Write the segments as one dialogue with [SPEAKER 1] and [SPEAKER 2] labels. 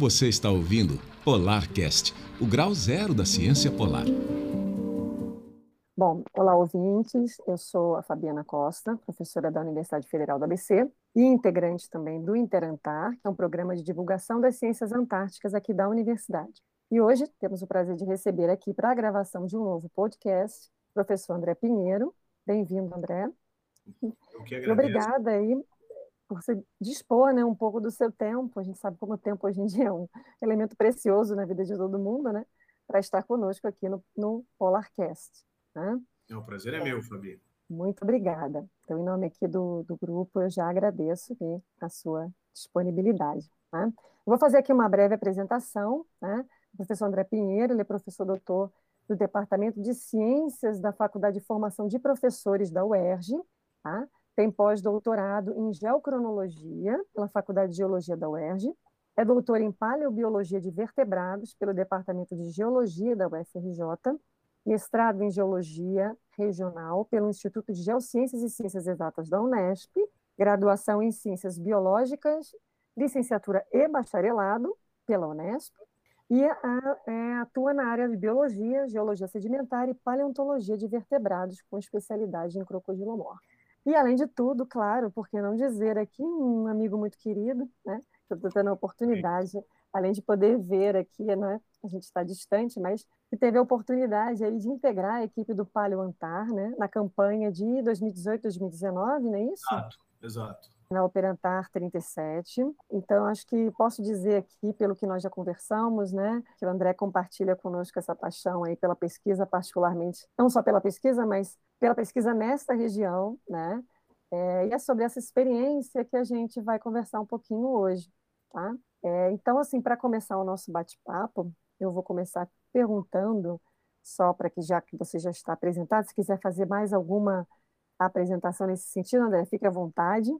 [SPEAKER 1] Você está ouvindo Polarcast, o grau zero da ciência polar.
[SPEAKER 2] Bom, olá ouvintes, eu sou a Fabiana Costa, professora da Universidade Federal do ABC e integrante também do Interantar, que é um programa de divulgação das ciências antárticas aqui da universidade. E hoje temos o prazer de receber aqui para a gravação de um novo podcast o professor André Pinheiro. Bem-vindo, André.
[SPEAKER 3] Eu que agradeço.
[SPEAKER 2] Obrigada aí por você dispor né, um pouco do seu tempo. A gente sabe como o tempo hoje em dia é um elemento precioso na vida de todo mundo, né? Para estar conosco aqui no, no Polarcast. Né?
[SPEAKER 3] É, o prazer é meu, Fabi.
[SPEAKER 2] Muito obrigada. Então, em nome aqui do, do grupo, eu já agradeço a sua disponibilidade. Né? vou fazer aqui uma breve apresentação. Né? O professor André Pinheiro, ele é professor doutor do Departamento de Ciências da Faculdade de Formação de Professores da UERJ, tá? Tem pós-doutorado em geocronologia pela Faculdade de Geologia da UERJ, é doutor em paleobiologia de vertebrados pelo Departamento de Geologia da UFRJ, mestrado em geologia regional pelo Instituto de Geociências e Ciências Exatas da Unesp, graduação em ciências biológicas, licenciatura e bacharelado pela Unesp, e é, atua na área de biologia, geologia sedimentar e paleontologia de vertebrados, com especialidade em crocodilomor. E, além de tudo, claro, por que não dizer aqui, um amigo muito querido, né, que eu estou tendo a oportunidade, além de poder ver aqui, né, a gente está distante, mas que teve a oportunidade aí de integrar a equipe do Palio Antar, né, na campanha de 2018-2019, não é isso?
[SPEAKER 3] Exato, exato.
[SPEAKER 2] Na Operantar 37. Então, acho que posso dizer aqui, pelo que nós já conversamos, né, que o André compartilha conosco essa paixão aí pela pesquisa, particularmente, não só pela pesquisa, mas pela pesquisa nesta região, né? É, e é sobre essa experiência que a gente vai conversar um pouquinho hoje, tá? É, então, assim, para começar o nosso bate-papo, eu vou começar perguntando, só para que já que você já está apresentado, se quiser fazer mais alguma apresentação nesse sentido, André, fique à vontade.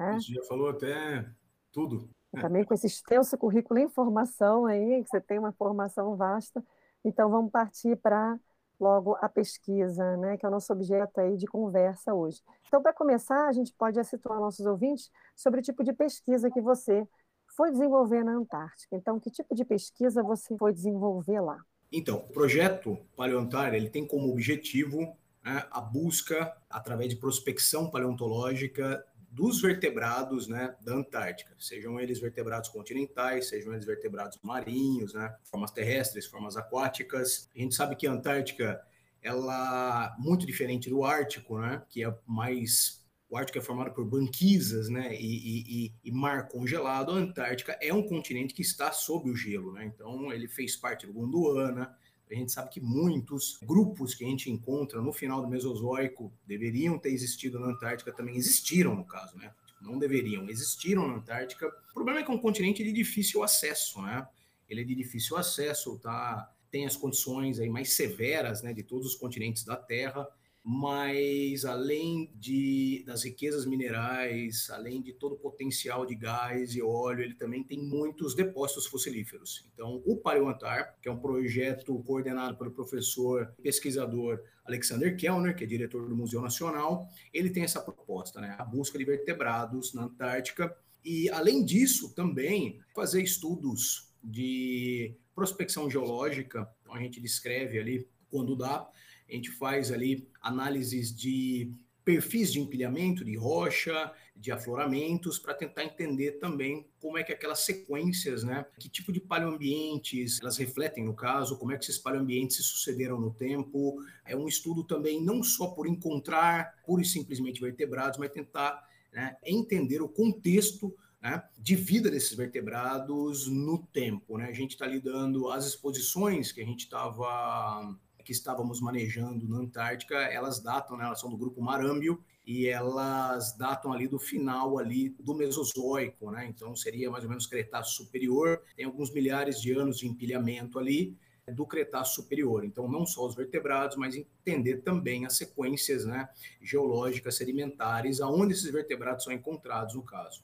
[SPEAKER 2] Né?
[SPEAKER 3] Você já falou até tudo.
[SPEAKER 2] Também com esse extenso currículo em formação aí, que você tem uma formação vasta. Então, vamos partir para logo a pesquisa, né, que é o nosso objeto aí de conversa hoje. Então, para começar, a gente pode situar nossos ouvintes sobre o tipo de pesquisa que você foi desenvolver na Antártica. Então, que tipo de pesquisa você foi desenvolver lá?
[SPEAKER 3] Então, o projeto Paleontar ele tem como objetivo né, a busca, através de prospecção paleontológica, dos vertebrados né, da Antártica, sejam eles vertebrados continentais, sejam eles vertebrados marinhos, né, formas terrestres, formas aquáticas. A gente sabe que a Antártica ela muito diferente do Ártico, né, que é mais o Ártico é formado por banquisas né, e, e, e, mar congelado. A Antártica é um continente que está sob o gelo, né? então ele fez parte do Gondwana. A gente sabe que muitos grupos que a gente encontra no final do Mesozoico deveriam ter existido na Antártica, também existiram no caso, né? Não deveriam, existiram na Antártica. O problema é que é um continente de difícil acesso, né? Ele é de difícil acesso, tá? Tem as condições aí mais severas, né, de todos os continentes da Terra mas além de, das riquezas minerais, além de todo o potencial de gás e óleo, ele também tem muitos depósitos fossilíferos. Então, o Paleoantar, que é um projeto coordenado pelo professor pesquisador Alexander Kellner, que é diretor do Museu Nacional, ele tem essa proposta, né, a busca de vertebrados na Antártica, e além disso, também fazer estudos de prospecção geológica, então a gente descreve ali quando dá, a gente faz ali análises de perfis de empilhamento de rocha, de afloramentos, para tentar entender também como é que aquelas sequências, né, que tipo de paleoambientes elas refletem no caso, como é que esses paleoambientes se sucederam no tempo. É um estudo também não só por encontrar pura e simplesmente vertebrados, mas tentar né, entender o contexto né, de vida desses vertebrados no tempo. Né? A gente está lidando as exposições que a gente estava que estávamos manejando na Antártica, elas datam, né, elas são do grupo Marâmbio, e elas datam ali do final ali do Mesozoico, né? Então seria mais ou menos Cretáceo superior, tem alguns milhares de anos de empilhamento ali do Cretáceo superior. Então não só os vertebrados, mas entender também as sequências, né, geológicas sedimentares aonde esses vertebrados são encontrados no caso.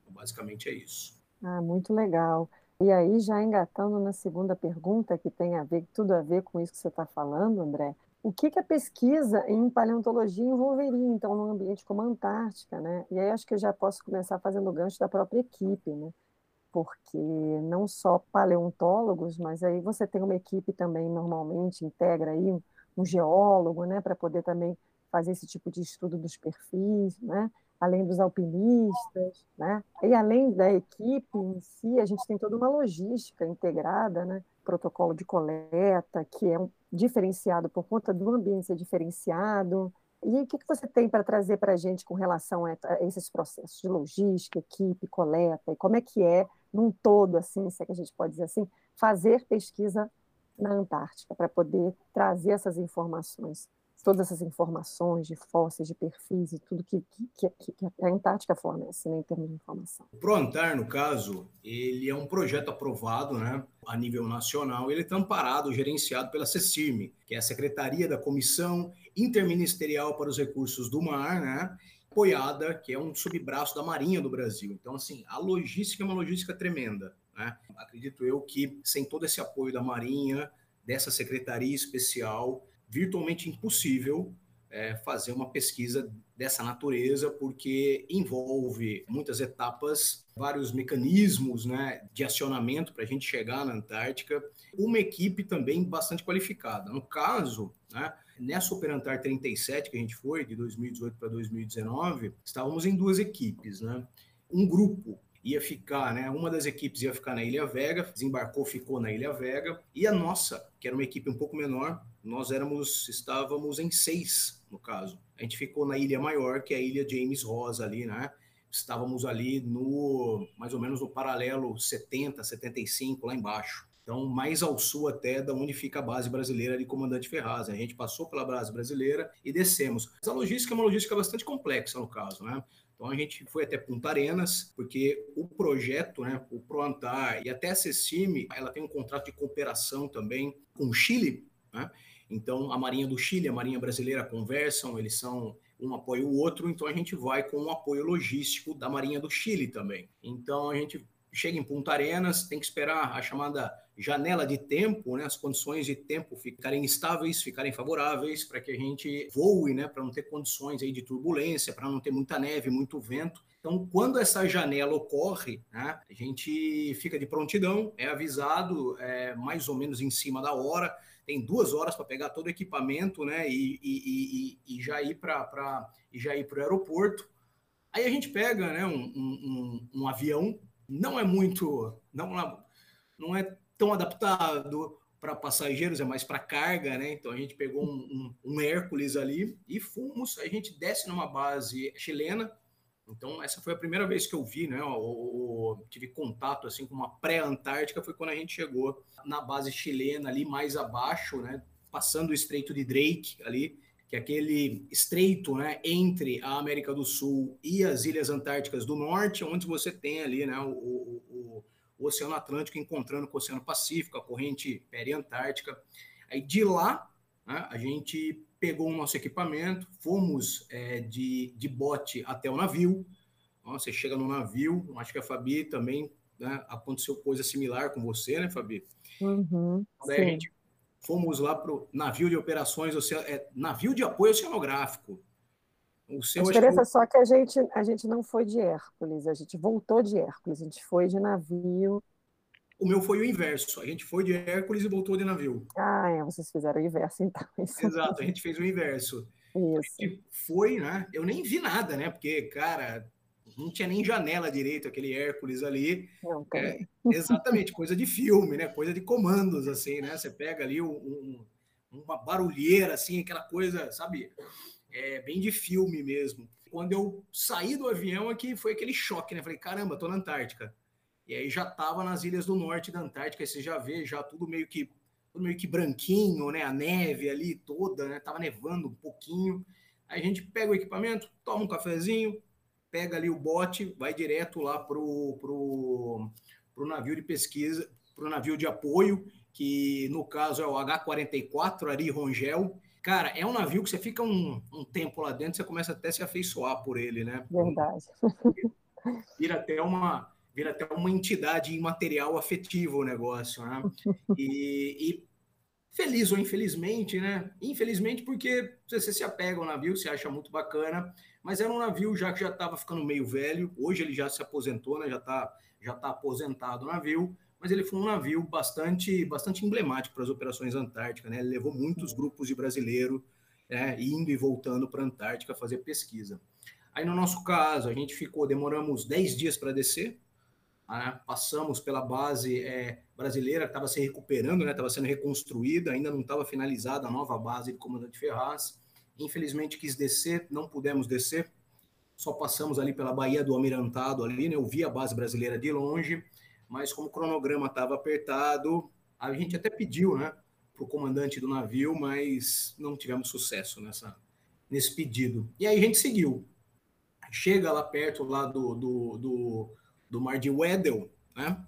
[SPEAKER 3] Então, basicamente é isso.
[SPEAKER 2] Ah, muito legal. E aí, já engatando na segunda pergunta, que tem a ver, tudo a ver com isso que você está falando, André, o que, que, a pesquisa em paleontologia envolveria, então, num ambiente como a Antártica, né? E aí acho que eu já posso começar fazendo o gancho da própria equipe, né? porque não só paleontólogos, mas aí você tem uma equipe também, normalmente, integra aí um, um geólogo, né, para poder também fazer esse tipo de estudo dos perfis, né, além dos alpinistas, né, e além da equipe em si, a gente tem toda uma logística integrada, né, protocolo de coleta, que é um diferenciado por conta do ambiente ser diferenciado, e o que, você tem para trazer para a gente com relação a, esses processos de logística, equipe, coleta, e como é que é, num todo, assim, se é que a gente pode dizer assim, fazer pesquisa na Antártica, para poder trazer essas informações todas essas informações de fósseis, de perfis e tudo que, que, que, que a Antártica fornece né, em termos de informação.
[SPEAKER 3] O ProAntar, no caso, ele é um projeto aprovado né, a nível nacional, ele está amparado, gerenciado pela CECIRME, que é a Secretaria da Comissão Interministerial para os Recursos do Mar, né, apoiada, que é um subbraço da Marinha do Brasil. Então, assim, a logística é uma logística tremenda. Né? Acredito eu que sem todo esse apoio da Marinha, dessa secretaria especial, virtualmente impossível é, fazer uma pesquisa dessa natureza, porque envolve muitas etapas, vários mecanismos né, de acionamento para a gente chegar na Antártica, uma equipe também bastante qualificada. No caso, né, nessa Operantar 37 que a gente foi, de 2018 para 2019, estávamos em duas equipes. Né? Um grupo ia ficar, né? Uma das equipes ia ficar na Ilha Vega, desembarcou, ficou na Ilha Vega, e a nossa, que era uma equipe um pouco menor, nós éramos, estávamos em seis, no caso. A gente ficou na Ilha Maior, que é a Ilha James Rosa ali, né? Estávamos ali no, mais ou menos no paralelo 70, 75, lá embaixo. Então, mais ao sul até da onde fica a base brasileira de Comandante Ferraz. A gente passou pela base brasileira e descemos. Mas a logística é uma logística bastante complexa, no caso, né? Então a gente foi até Punta Arenas, porque o projeto, né, o ProAntar e até a CECIME, ela tem um contrato de cooperação também com o Chile, né? Então a Marinha do Chile a Marinha Brasileira conversam, eles são um apoio o outro, então a gente vai com o apoio logístico da Marinha do Chile também. Então a gente chega em Punta Arenas, tem que esperar a chamada janela de tempo, né, as condições de tempo ficarem estáveis, ficarem favoráveis para que a gente voe, né, para não ter condições aí de turbulência, para não ter muita neve, muito vento. Então, quando essa janela ocorre, né, a gente fica de prontidão, é avisado é, mais ou menos em cima da hora, tem duas horas para pegar todo o equipamento, né, e, e, e, e já ir para já ir para o aeroporto. Aí a gente pega, né, um, um, um, avião não é muito, não, não é tão adaptado para passageiros, é mais para carga, né? Então a gente pegou um, um, um, Hércules ali e fomos, a gente desce numa base chilena. Então essa foi a primeira vez que eu vi, né? O, tive contato assim com uma pré-antártica foi quando a gente chegou na base chilena ali mais abaixo, né? Passando o Estreito de Drake ali, que é aquele estreito, né? Entre a América do Sul e as Ilhas Antárticas do Norte, onde você tem ali, né? o, o o Oceano Atlântico encontrando com o Oceano Pacífico, a corrente periantártica. Aí de lá, né, a gente pegou o nosso equipamento, fomos é, de, de bote até o navio. você chega no navio, acho que a Fabi também né, aconteceu coisa similar com você, né, Fabi?
[SPEAKER 2] Uhum,
[SPEAKER 3] Daí a gente fomos lá para o navio de operações, é, navio de apoio oceanográfico.
[SPEAKER 2] O seu, a diferença que... só que a gente, a gente não foi de Hércules, a gente voltou de Hércules, a gente foi de navio.
[SPEAKER 3] O meu foi o inverso, a gente foi de Hércules e voltou de navio.
[SPEAKER 2] Ah, é, vocês fizeram o inverso, então.
[SPEAKER 3] Isso Exato, a gente fez o inverso.
[SPEAKER 2] Isso.
[SPEAKER 3] Foi, né? Eu nem vi nada, né? Porque, cara, não tinha nem janela direito, aquele Hércules ali.
[SPEAKER 2] Não, é,
[SPEAKER 3] exatamente, coisa de filme, né? Coisa de comandos, assim, né? Você pega ali um, uma barulheira, assim, aquela coisa, sabe? é, bem de filme mesmo. Quando eu saí do avião aqui, foi aquele choque, né? Falei, caramba, tô na Antártica. E aí já tava nas ilhas do norte da Antártica, aí você já vê já tudo meio que tudo meio que branquinho, né? A neve ali toda, né? Tava nevando um pouquinho. Aí a gente pega o equipamento, toma um cafezinho, pega ali o bote, vai direto lá pro, pro, pro navio de pesquisa, pro navio de apoio, que no caso é o H-44 Ari Rongel, Cara, é um navio que você fica um, um tempo lá dentro, você começa até a se afeiçoar por ele, né?
[SPEAKER 2] Verdade.
[SPEAKER 3] Vira até uma, vira até uma entidade imaterial afetiva o negócio, né? E, e, feliz ou infelizmente, né? Infelizmente porque você se apega ao navio, você acha muito bacana, mas era um navio já que já estava ficando meio velho, hoje ele já se aposentou, né? Já está já está aposentado o navio, mas ele foi um navio bastante, bastante emblemático para as operações antárticas, né? Ele levou muitos grupos de brasileiro né, indo e voltando para a Antártica fazer pesquisa. Aí no nosso caso, a gente ficou, demoramos 10 dias para descer, né? passamos pela base é, brasileira, que estava se recuperando, estava né? sendo reconstruída, ainda não estava finalizada a nova base de comandante Ferraz. Infelizmente quis descer, não pudemos descer, só passamos ali pela Baía do Almirantado, ali, né? eu vi a base brasileira de longe, mas como o cronograma estava apertado, a gente até pediu né, para o comandante do navio, mas não tivemos sucesso nessa, nesse pedido. E aí a gente seguiu. Chega lá perto lá do, do, do, do mar de Weddell, né?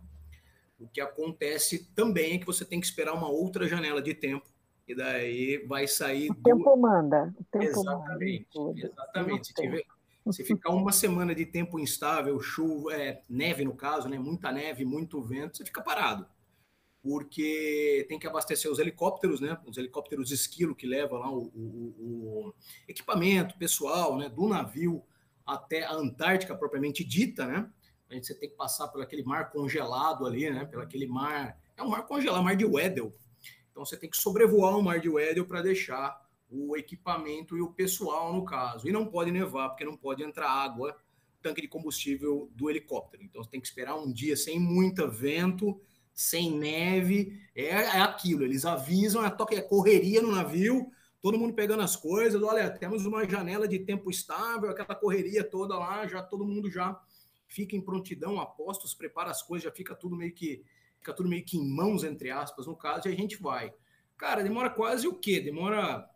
[SPEAKER 3] O que acontece também é que você tem que esperar uma outra janela de tempo e daí vai sair.
[SPEAKER 2] O tempo manda. O tempo
[SPEAKER 3] exatamente, manda exatamente. Se, tiver, se ficar uma semana de tempo instável, chuva, é, neve no caso, né? Muita neve, muito vento, você fica parado. Porque tem que abastecer os helicópteros, né? Os helicópteros esquilo que levam lá o, o, o equipamento pessoal, né? Do navio até a Antártica propriamente dita, né? Gente você tem que passar por aquele mar congelado ali, né? Pelo aquele mar. É um mar congelado, mar de Weddell. Então você tem que sobrevoar o mar de Weddell para deixar o equipamento e o pessoal, no caso. E não pode nevar, porque não pode entrar água, tanque de combustível do helicóptero. Então você tem que esperar um dia sem muito vento, sem neve. É, é aquilo, eles avisam, é, toque, é correria no navio, todo mundo pegando as coisas. Olha, temos uma janela de tempo estável, aquela correria toda lá, já todo mundo já fica em prontidão, apostos, prepara as coisas, já fica tudo meio que fica tudo meio que em mãos entre aspas no caso e a gente vai. Cara, demora quase o quê? Demora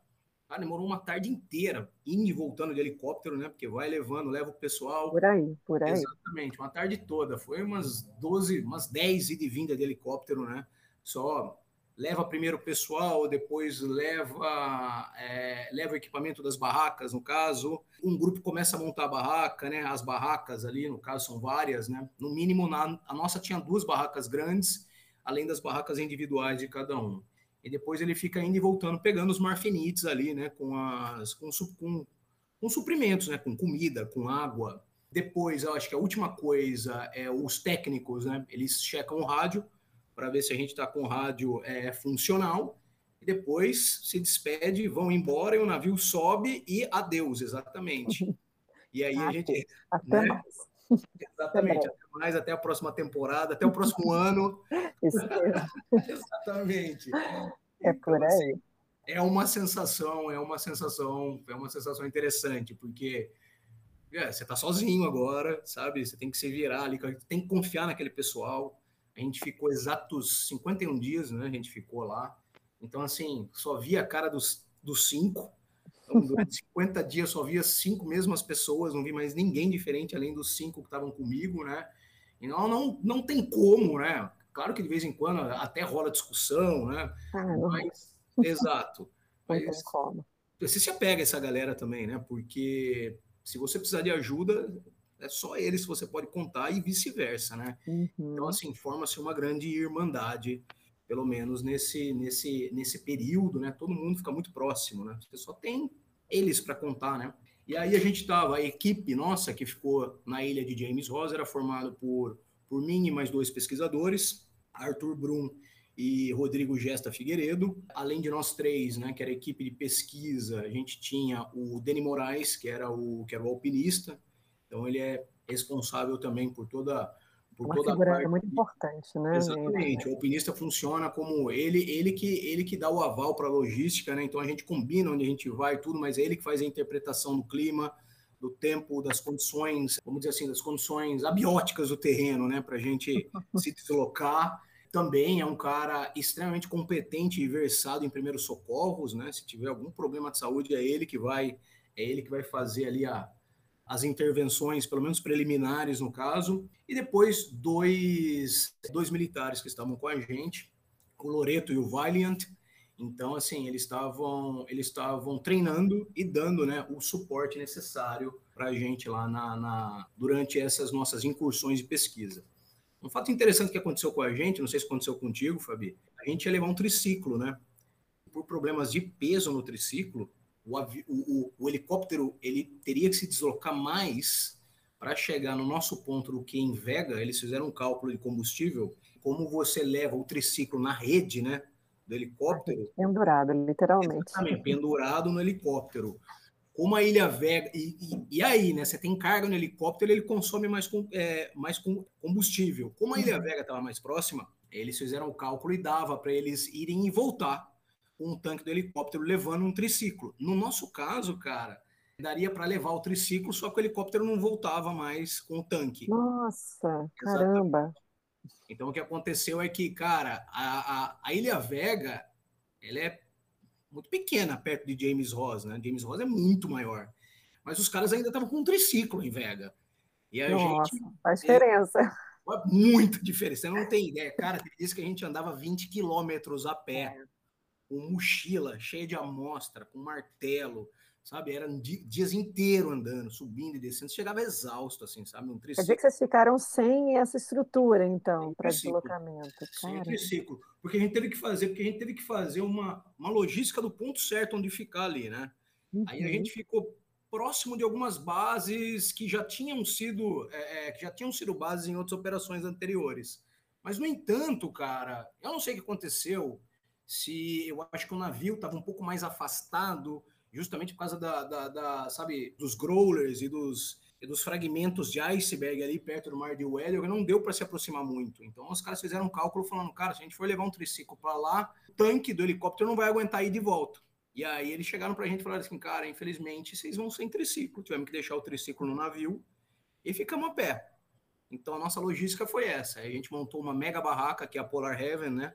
[SPEAKER 3] ah, demorou uma tarde inteira, indo e voltando de helicóptero, né? Porque vai levando, leva o pessoal.
[SPEAKER 2] Por aí, por aí.
[SPEAKER 3] Exatamente, uma tarde toda. Foi umas 12, umas 10 ida e vinda de helicóptero, né? Só leva primeiro o pessoal, depois leva, é, leva o equipamento das barracas, no caso. Um grupo começa a montar a barraca, né? As barracas ali, no caso, são várias, né? No mínimo, na, a nossa tinha duas barracas grandes, além das barracas individuais de cada um. E depois ele fica indo e voltando, pegando os marfinites ali, né? Com, as, com, com, com suprimentos, né? Com comida, com água. Depois, eu acho que a última coisa é os técnicos, né? Eles checam o rádio, para ver se a gente está com o rádio é, funcional, e depois se despede, vão embora e o navio sobe e adeus, exatamente. E aí a gente.
[SPEAKER 2] Até né? mais.
[SPEAKER 3] Exatamente, até mais, até a próxima temporada, até o próximo ano. Exatamente.
[SPEAKER 2] É por então, assim,
[SPEAKER 3] aí. é uma sensação, é uma sensação, é uma sensação interessante, porque é, você está sozinho agora, sabe? Você tem que se virar ali, tem que confiar naquele pessoal. A gente ficou exatos 51 dias, né? A gente ficou lá. Então, assim, só via a cara dos, dos cinco. Então, durante 50 dias só via cinco mesmas pessoas, não vi mais ninguém diferente além dos cinco que estavam comigo, né? E não, não, não tem como, né? Claro que de vez em quando até rola discussão, né?
[SPEAKER 2] Ah.
[SPEAKER 3] Mas, exato. Mas
[SPEAKER 2] não tem como.
[SPEAKER 3] Você se apega a essa galera também, né? Porque se você precisar de ajuda, é só eles que você pode contar e vice-versa, né?
[SPEAKER 2] Uhum.
[SPEAKER 3] Então, assim, forma-se uma grande irmandade, pelo menos nesse, nesse, nesse período, né? Todo mundo fica muito próximo, né? Você só tem eles para contar, né? E aí a gente tava, a equipe nossa que ficou na ilha de James Ross era formada por, por mim e mais dois pesquisadores, Arthur Brum e Rodrigo Gesta Figueiredo. Além de nós três, né, que era a equipe de pesquisa, a gente tinha o Deni Moraes, que era o, que era o alpinista, então ele é responsável também por toda por
[SPEAKER 2] Uma
[SPEAKER 3] toda
[SPEAKER 2] figura
[SPEAKER 3] a parte
[SPEAKER 2] muito importante, né?
[SPEAKER 3] Exatamente. O alpinista funciona como ele, ele que ele que dá o aval para a logística, né? Então a gente combina onde a gente vai e tudo, mas é ele que faz a interpretação do clima, do tempo, das condições, vamos dizer assim, das condições abióticas do terreno, né? Para a gente se deslocar. Também é um cara extremamente competente e versado em primeiros socorros, né? Se tiver algum problema de saúde, é ele que vai é ele que vai fazer ali a, as intervenções, pelo menos preliminares no caso, e depois dois, dois militares que estavam com a gente, o Loreto e o Valiant. Então, assim, eles estavam eles estavam treinando e dando né, o suporte necessário para a gente lá na, na, durante essas nossas incursões de pesquisa. Um fato interessante que aconteceu com a gente, não sei se aconteceu contigo, Fabi, a gente ia levar um triciclo, né? Por problemas de peso no triciclo, o, o, o, helicóptero ele teria que se deslocar mais para chegar no nosso ponto do que em Vega, eles fizeram um cálculo de combustível, como você leva o triciclo na rede, né, do helicóptero.
[SPEAKER 2] Pendurado, literalmente.
[SPEAKER 3] Exatamente, pendurado no helicóptero. Como a Ilha Vega. E, e, e, aí, né? Você tem carga no helicóptero, ele consome mais, é, mais combustível. Como a Ilha uhum. Vega estava mais próxima, eles fizeram o cálculo e dava para eles irem e voltar com um tanque do helicóptero levando um triciclo. No nosso caso, cara, daria para levar o triciclo, só que o helicóptero não voltava mais com o tanque.
[SPEAKER 2] Nossa, caramba!
[SPEAKER 3] Então o que aconteceu é que, cara, a, a, a Ilha Vega, ela é muito pequena perto de James Ross, né? James Ross é muito maior. Mas os caras ainda estavam com um triciclo em Vega.
[SPEAKER 2] E a Nossa, gente. Faz diferença. É,
[SPEAKER 3] muita diferença. Você não tem ideia. Cara, tem disse que a gente andava 20 quilômetros a pé, é. Com mochila cheia de amostra, com martelo, sabe? Eram dias inteiros andando, subindo e descendo, chegava exausto, assim, sabe? Um
[SPEAKER 2] triciclo. Quer dizer que vocês ficaram sem essa estrutura, então, para deslocamento.
[SPEAKER 3] Sem triciclo. Porque a gente teve que fazer, porque a gente teve que fazer uma, uma logística do ponto certo onde ficar ali, né? Uhum. Aí a uhum. gente ficou próximo de algumas bases que já tinham sido é, é, que já tinham sido bases em outras operações anteriores. Mas, no entanto, cara, eu não sei o que aconteceu, se eu acho que o navio estava um pouco mais afastado, justamente por causa da, da, da sabe, dos growlers e dos, e dos fragmentos de iceberg ali perto do mar de Weller, não deu para se aproximar muito. Então os caras fizeram um cálculo falando, cara, se a gente for levar um triciclo para lá, o tanque do helicóptero não vai aguentar ir de volta. E aí eles chegaram para a gente e falaram assim, cara, infelizmente vocês vão sem triciclo, tivemos que deixar o triciclo no navio e ficamos a pé. Então a nossa logística foi essa. A gente montou uma mega barraca, que é a Polar Heaven, né?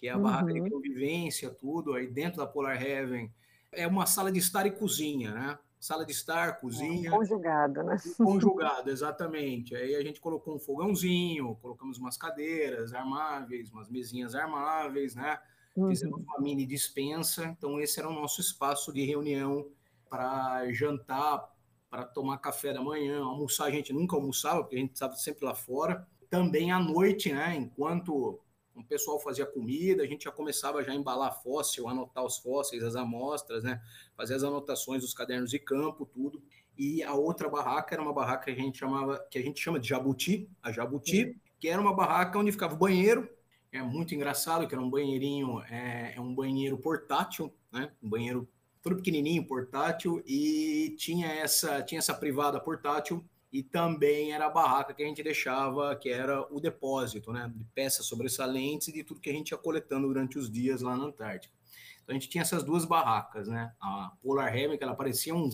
[SPEAKER 3] Que é a uhum. barraca de convivência, tudo. Aí dentro da Polar Heaven é uma sala de estar e cozinha, né? Sala de estar, cozinha.
[SPEAKER 2] É, conjugado, né?
[SPEAKER 3] Conjugado, exatamente. Aí a gente colocou um fogãozinho, colocamos umas cadeiras armáveis, umas mesinhas armáveis, né? Uhum. Fizemos uma mini dispensa. Então, esse era o nosso espaço de reunião para jantar, para tomar café da manhã, almoçar. A gente nunca almoçava, porque a gente estava sempre lá fora. Também à noite, né? Enquanto o pessoal fazia comida, a gente já começava já a embalar fóssil, anotar os fósseis, as amostras, né? Fazer as anotações dos cadernos de campo, tudo. E a outra barraca era uma barraca que a gente chamava, que a gente chama de Jabuti, a Jabuti, uhum. que era uma barraca onde ficava o banheiro. É muito engraçado que era um banheirinho, é, é um banheiro portátil, né? Um banheiro todo pequenininho, portátil, e tinha essa, tinha essa privada portátil e também era a barraca que a gente deixava, que era o depósito, né, de peças sobressalentes e de tudo que a gente ia coletando durante os dias lá na Antártica. Então a gente tinha essas duas barracas, né, a Polar Heaven, que ela parecia um,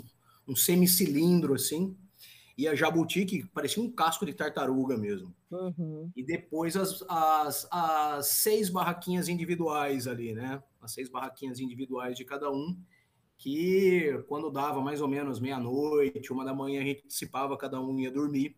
[SPEAKER 3] um semicilindro assim, e a Jabuti, que parecia um casco de tartaruga mesmo. Uhum. E depois as, as, as seis barraquinhas individuais ali, né, as seis barraquinhas individuais de cada um, que quando dava mais ou menos meia-noite, uma da manhã, a gente antecipava, cada um ia dormir,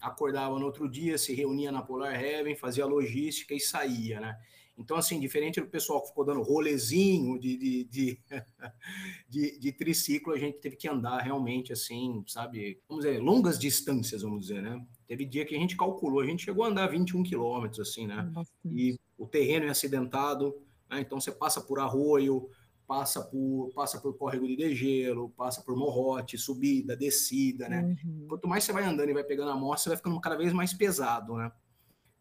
[SPEAKER 3] acordava no outro dia, se reunia na Polar Heaven, fazia logística e saía, né? Então, assim, diferente do pessoal que ficou dando rolezinho de, de, de, de, de triciclo, a gente teve que andar realmente, assim, sabe? Vamos dizer, longas distâncias, vamos dizer, né? Teve dia que a gente calculou, a gente chegou a andar 21 quilômetros, assim, né? E o terreno é acidentado, né? então você passa por arroio, passa por, passa por córrego de degelo, passa por morrote, subida, descida, né? Uhum. Quanto mais você vai andando e vai pegando a amostra, você vai ficando cada vez mais pesado, né?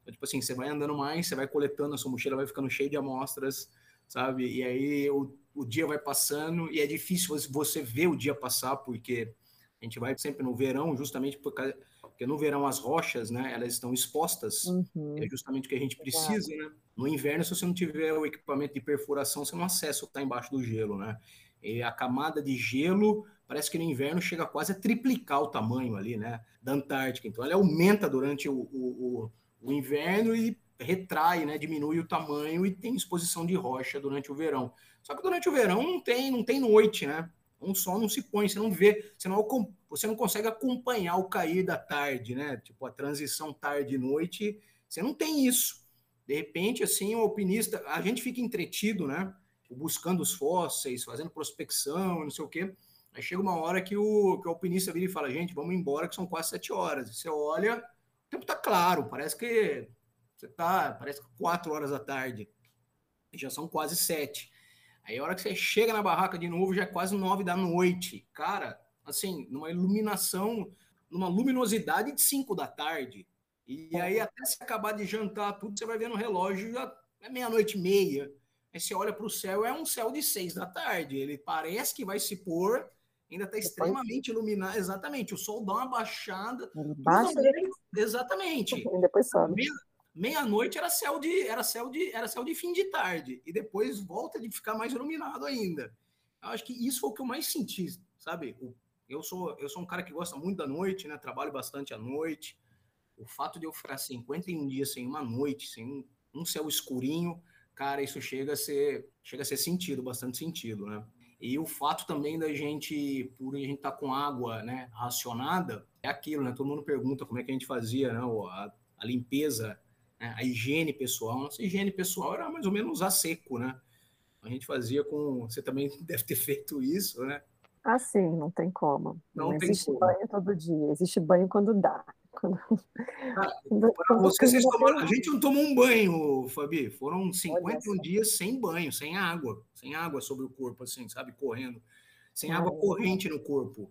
[SPEAKER 3] Então, tipo assim, você vai andando mais, você vai coletando, a sua mochila vai ficando cheia de amostras, sabe? E aí o, o dia vai passando e é difícil você ver o dia passar, porque a gente vai sempre no verão, justamente porque, porque no verão as rochas, né, elas estão expostas, uhum. é justamente o que a gente precisa, né? No inverno, se você não tiver o equipamento de perfuração, você não acessa o que está embaixo do gelo, né? E a camada de gelo parece que no inverno chega quase a triplicar o tamanho ali, né, da Antártica. Então, ela aumenta durante o, o, o, o inverno e retrai, né, diminui o tamanho e tem exposição de rocha durante o verão. Só que durante o verão não tem, não tem noite, né? Um sol não se põe, você não vê, você não, você não consegue acompanhar o cair da tarde, né? Tipo, a transição tarde-noite, você não tem isso. De repente, assim, o alpinista, a gente fica entretido, né? Buscando os fósseis, fazendo prospecção, não sei o quê. Aí chega uma hora que o, que o alpinista vira e fala, gente, vamos embora, que são quase sete horas. E você olha, o tempo tá claro, parece que você tá, parece que quatro horas da tarde. Já são quase sete. Aí a hora que você chega na barraca de novo, já é quase nove da noite. Cara, assim, numa iluminação, numa luminosidade de 5 da tarde. E aí, até se acabar de jantar tudo, você vai ver no relógio, já é meia-noite e meia. Aí você olha para o céu, é um céu de 6 da tarde. Ele parece que vai se pôr, ainda está extremamente iluminado. Exatamente, o sol dá uma baixada.
[SPEAKER 2] Baixa,
[SPEAKER 3] exatamente.
[SPEAKER 2] Depois sobe.
[SPEAKER 3] Meia-noite era céu de era céu de era céu de fim de tarde e depois volta de ficar mais iluminado ainda. Eu acho que isso foi o que eu mais senti, sabe? Eu sou eu sou um cara que gosta muito da noite, né? Trabalho bastante à noite. O fato de eu ficar 51 dias sem uma noite, sem um, um céu escurinho, cara, isso chega a ser chega a ser sentido, bastante sentido, né? E o fato também da gente, por a gente estar tá com água, né, racionada, é aquilo, né? Todo mundo pergunta como é que a gente fazia, né? A, a limpeza né? a higiene pessoal. Nossa higiene pessoal era mais ou menos a seco, né? A gente fazia com. Você também deve ter feito isso, né?
[SPEAKER 2] Ah, sim, não tem como.
[SPEAKER 3] Não,
[SPEAKER 2] não
[SPEAKER 3] tem
[SPEAKER 2] existe
[SPEAKER 3] como.
[SPEAKER 2] banho todo dia, existe banho quando dá. Quando...
[SPEAKER 3] Ah, quando, vocês tomaram, a gente não tomou um banho, Fabi. Foram 51 dias sem banho, sem água, sem água sobre o corpo, assim, sabe, correndo, sem água corrente no corpo.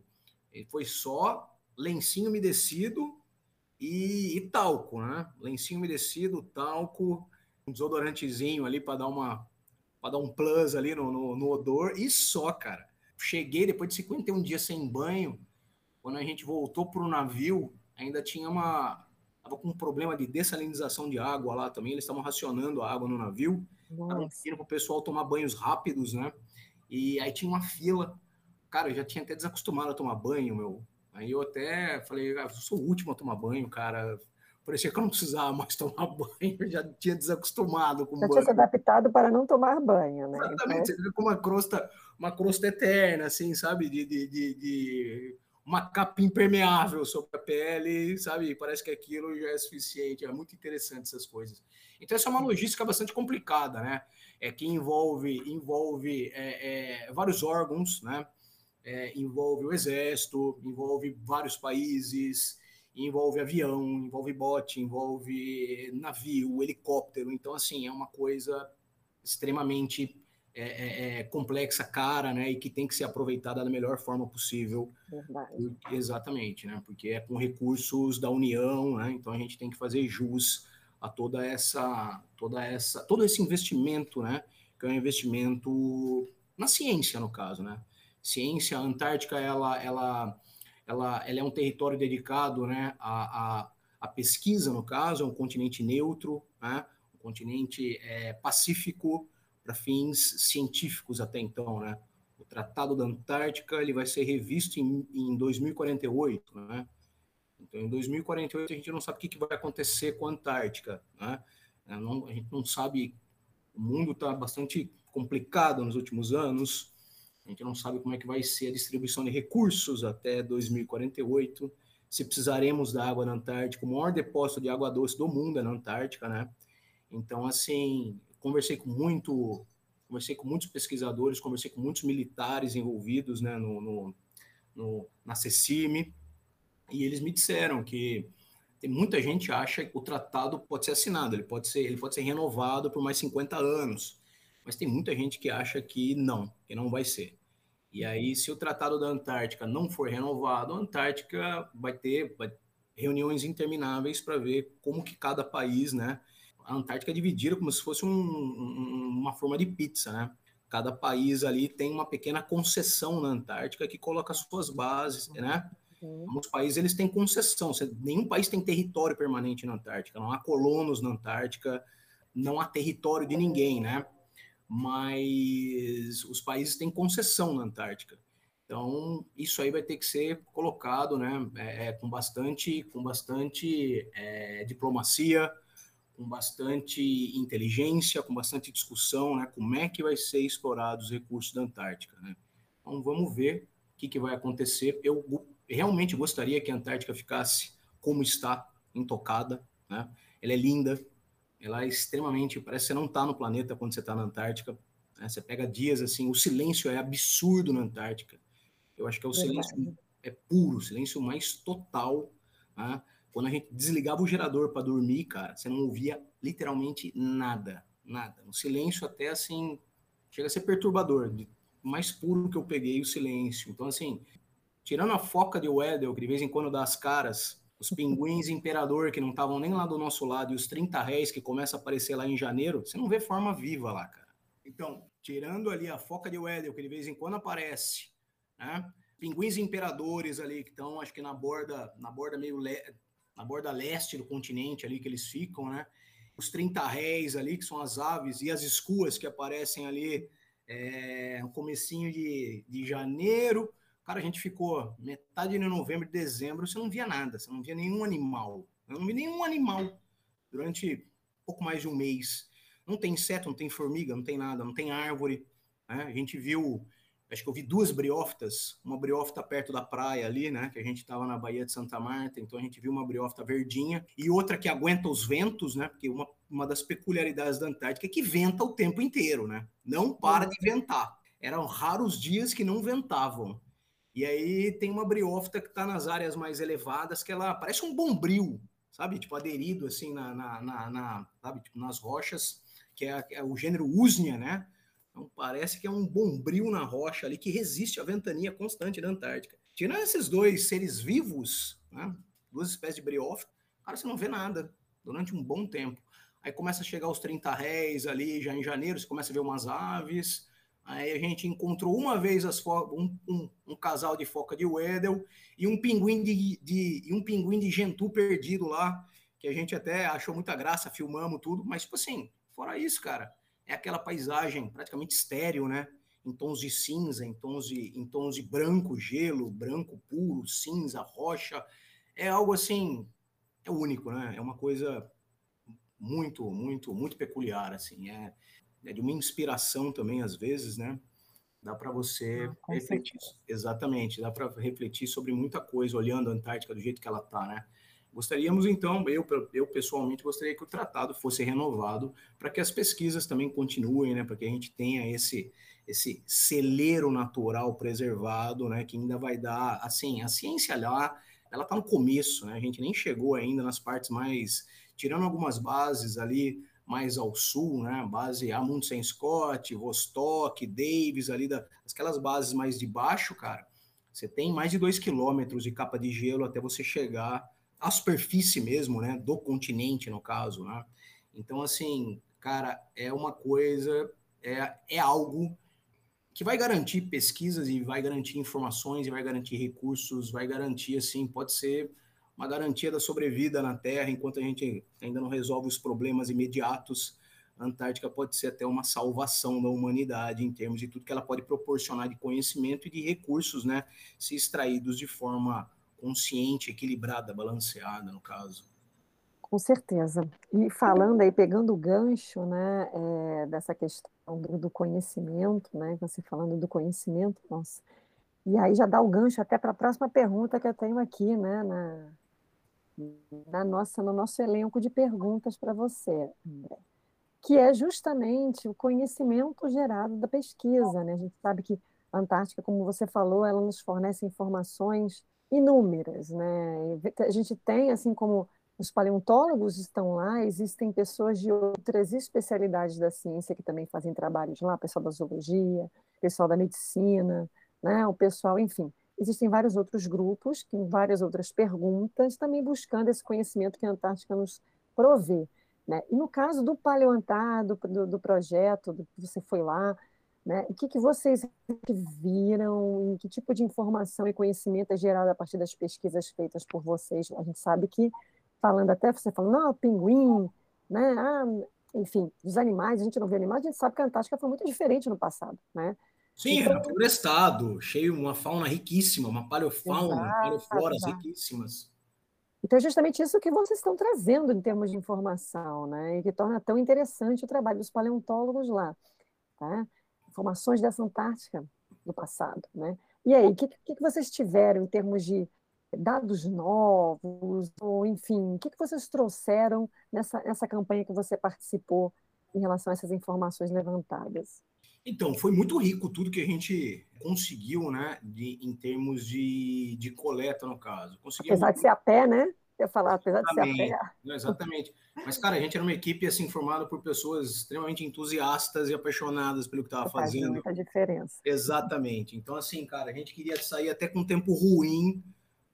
[SPEAKER 3] Foi só lencinho umedecido e, e talco, né? Lencinho umedecido, talco, um desodorantezinho ali para dar uma para dar um plus ali no, no, no, odor e só, cara. Cheguei depois de 51 dias sem banho, quando a gente voltou para o navio, ainda tinha uma tava com um problema de dessalinização de água lá também, eles estavam racionando a água no navio, estavam pedindo para o pessoal tomar banhos rápidos, né? E aí tinha uma fila. Cara, eu já tinha até desacostumado a tomar banho, meu. Aí eu até falei, ah, eu sou o último a tomar banho, cara. Parecia que eu não precisava mais tomar banho, eu já tinha desacostumado com
[SPEAKER 2] já
[SPEAKER 3] banho.
[SPEAKER 2] tinha se adaptado para não tomar banho, né?
[SPEAKER 3] Exatamente, então... com uma crosta, uma crosta eterna, assim, sabe? De, de, de, de, uma capa impermeável sobre a pele, sabe? Parece que aquilo já é suficiente. É muito interessante essas coisas. Então, essa é uma logística bastante complicada, né? É que envolve, envolve é, é, vários órgãos, né? É, envolve o exército, envolve vários países, envolve avião, envolve bote, envolve navio, helicóptero. Então, assim, é uma coisa extremamente é, é, é, complexa, cara, né? E que tem que ser aproveitada da melhor forma possível. Exatamente, né? Porque é com recursos da União, né? Então a gente tem que fazer jus a toda essa, toda essa, todo esse investimento, né? Que é um investimento na ciência, no caso, né? Ciência. A Antártica ela, ela, ela, ela é um território dedicado né, à, à, à pesquisa, no caso, é um continente neutro, né, um continente é, pacífico para fins científicos até então. Né? O Tratado da Antártica ele vai ser revisto em, em 2048. Né? Então, em 2048, a gente não sabe o que, que vai acontecer com a Antártica. Né? Não, a gente não sabe, o mundo está bastante complicado nos últimos anos, a gente não sabe como é que vai ser a distribuição de recursos até 2048, se precisaremos da água na Antártica, o maior depósito de água doce do mundo é na Antártica, né? Então, assim, conversei com muito, conversei com muitos pesquisadores, conversei com muitos militares envolvidos, né, no, no, no na CECIM, e eles me disseram que tem muita gente acha que o tratado pode ser assinado, ele pode ser, ele pode ser renovado por mais 50 anos, mas tem muita gente que acha que não, que não vai ser. E aí, se o Tratado da Antártica não for renovado, a Antártica vai ter vai, reuniões intermináveis para ver como que cada país, né? A Antártica é dividida como se fosse um, um, uma forma de pizza, né? Cada país ali tem uma pequena concessão na Antártica que coloca as suas bases, né? Uhum. Muitos países eles têm concessão. Nenhum país tem território permanente na Antártica. Não há colonos na Antártica. Não há território de ninguém, né? Mas os países têm concessão na Antártica. Então, isso aí vai ter que ser colocado né, é, é, com bastante, com bastante é, diplomacia, com bastante inteligência, com bastante discussão, né, como é que vai ser explorado os recursos da Antártica. Né? Então, vamos ver o que, que vai acontecer. Eu realmente gostaria que a Antártica ficasse como está, intocada. Né? Ela é linda, ela é extremamente. Parece que você não está no planeta quando você está na Antártica. Né? Você pega dias assim, o silêncio é absurdo na Antártica. Eu acho que é o silêncio é puro, o silêncio mais total. Né? Quando a gente desligava o gerador para dormir, cara, você não ouvia literalmente nada, nada. O silêncio até assim chega a ser perturbador, mais puro que eu peguei o silêncio. Então assim, tirando a foca de Weddell, que de vez em quando dá as caras, os pinguins imperador que não estavam nem lá do nosso lado e os 30 réis que começam a aparecer lá em janeiro, você não vê forma viva lá, cara. Então, tirando ali a foca de Weddell, que de vez em quando aparece, né? Pinguins imperadores ali que estão, acho que na borda, na borda meio le... na borda leste do continente ali que eles ficam, né? Os 30 réis ali, que são as aves, e as escuas que aparecem ali é, no comecinho de, de janeiro, Cara, a gente ficou metade de novembro, dezembro, você não via nada, você não via nenhum animal. Eu não vi nenhum animal durante pouco mais de um mês. Não tem inseto, não tem formiga, não tem nada, não tem árvore. Né? A gente viu, acho que eu vi duas briófitas, uma briófita perto da praia ali, né? Que a gente estava na Baía de Santa Marta, então a gente viu uma briófita verdinha e outra que aguenta os ventos, né? Porque uma, uma das peculiaridades da Antártica é que venta o tempo inteiro, né? Não para de ventar. Eram raros dias que não ventavam. E aí tem uma briófita que está nas áreas mais elevadas, que ela parece um bombril, sabe? Tipo, aderido assim na, na, na, na sabe? Tipo, nas rochas, que é, é, o gênero Usnia, né? Então parece que é um bombril na rocha ali que resiste à ventania constante da Antártica. Tirando esses dois seres vivos, né? Duas espécies de briófita, cara, você não vê nada durante um bom tempo. Aí começa a chegar os 30 réis ali, já em janeiro, você começa a ver umas aves, Aí a gente encontrou uma vez as um, um, um, casal de foca de Weddell e um pinguim de, de, um pinguim de Gentoo perdido lá, que a gente até achou muita graça, filmamos tudo, mas tipo assim, fora isso, cara, é aquela paisagem praticamente estéreo, né? Em tons de cinza, em tons de, em tons de branco, gelo, branco puro, cinza, rocha. É algo assim, é único, né? É uma coisa muito, muito, muito peculiar, assim. É, é de uma inspiração também, às vezes, né? Dá para você ah, refletir. Certeza. Exatamente, dá para refletir sobre muita coisa, olhando a Antártica do jeito que ela está, né? Gostaríamos, então, eu, eu pessoalmente gostaria que o tratado fosse renovado para que as pesquisas também continuem, né? Para que a gente tenha esse, esse celeiro natural preservado, né? Que ainda vai dar, assim, a ciência lá, ela está no começo, né? A gente nem chegou ainda nas partes mais, tirando algumas bases ali, mais ao sul, né? Base Amundsen Scott, Vostok, Davis, ali das aquelas bases mais de baixo, cara. Você tem mais de dois quilômetros de capa de gelo até você chegar à superfície mesmo, né? Do continente, no caso, né? Então, assim, cara, é uma coisa, é, é algo que vai garantir pesquisas e vai garantir informações e vai garantir recursos, vai garantir, assim, pode ser uma garantia da sobrevida na Terra, enquanto a gente ainda não resolve os problemas imediatos. A Antártica pode ser até uma salvação da humanidade em termos de tudo que ela pode proporcionar de conhecimento e de recursos, né, se extraídos de forma consciente, equilibrada, balanceada, no caso.
[SPEAKER 2] Com certeza. E falando aí, pegando o gancho, né, é, dessa questão do, do, conhecimento, né, você falando do conhecimento, nossa, e aí já dá o gancho até para a próxima pergunta que eu tenho aqui, né, na, na nossa, no nosso elenco de perguntas para você, André, que é justamente o conhecimento gerado da pesquisa. Né? A gente sabe que a Antártica, como você falou, ela nos fornece informações inúmeras. Né? A gente tem, assim como os paleontólogos estão lá, existem pessoas de outras especialidades da ciência que também fazem trabalhos lá, pessoal da zoologia, pessoal da medicina, né? o pessoal, enfim. Existem vários outros grupos, com várias outras perguntas, também buscando esse conhecimento que a Antártica nos provê. Né? E no caso do Paleoantar, do, do, do projeto, do você foi lá, né? o que, que vocês viram, que tipo de informação e conhecimento é gerado a partir das pesquisas feitas por vocês? A gente sabe que, falando até, você falando, não, pinguim, né? Ah, enfim, os animais, a gente não vê animais, a gente sabe que a Antártica foi muito diferente no passado, né?
[SPEAKER 3] Sim, então, era florestado, cheio, uma fauna riquíssima, uma paleofauna, exato, paleofloras exato. riquíssimas.
[SPEAKER 2] Então é justamente isso que vocês estão trazendo em termos de informação, né? E que torna tão interessante o trabalho dos paleontólogos lá, tá? Informações dessa Antártica do passado, né? E aí, o que, que, vocês tiveram em termos de dados novos, ou enfim, o que, que vocês trouxeram nessa, nessa campanha que você participou em relação a essas informações levantadas?
[SPEAKER 3] Então, foi muito rico tudo que a gente conseguiu, né, de, em termos de, de coleta, no caso.
[SPEAKER 2] Conseguimos... Apesar de ser a pé, né? ia falar, apesar de ser
[SPEAKER 3] apegar. Exatamente. Mas, cara, a gente era uma equipe assim formada por pessoas extremamente entusiastas e apaixonadas pelo que estava fazendo. Faz
[SPEAKER 2] muita diferença.
[SPEAKER 3] Exatamente. Então, assim, cara, a gente queria sair até com um tempo ruim.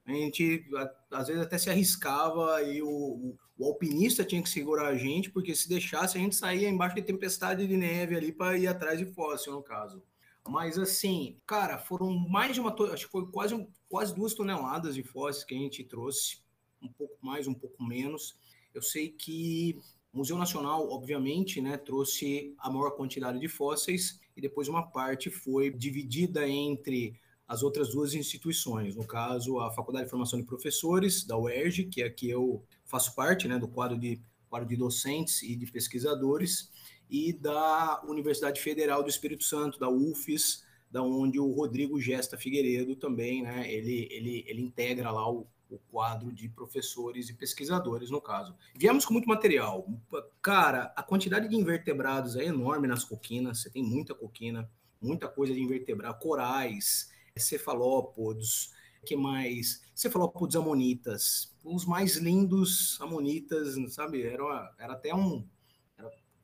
[SPEAKER 3] A gente, às vezes, até se arriscava e o, o, o alpinista tinha que segurar a gente, porque se deixasse, a gente saía embaixo de tempestade de neve ali para ir atrás de fóssil, no caso. Mas assim, cara, foram mais de uma, acho que foi quase, quase duas toneladas de fósseis que a gente trouxe, um pouco mais, um pouco menos. Eu sei que o Museu Nacional, obviamente, né, trouxe a maior quantidade de fósseis e depois uma parte foi dividida entre as outras duas instituições, no caso a Faculdade de Formação de Professores da UERJ, que é que eu faço parte, né, do quadro de quadro de docentes e de pesquisadores, e da Universidade Federal do Espírito Santo, da UFES, da onde o Rodrigo Gesta Figueiredo também, né, ele, ele, ele integra lá o, o quadro de professores e pesquisadores, no caso. Viemos com muito material. Cara, a quantidade de invertebrados é enorme nas coquinas, você tem muita coquina, muita coisa de invertebrado, corais, cefalópodes, que mais? Cefalópodes amonitas, os mais lindos amonitas, sabe? Era, era até um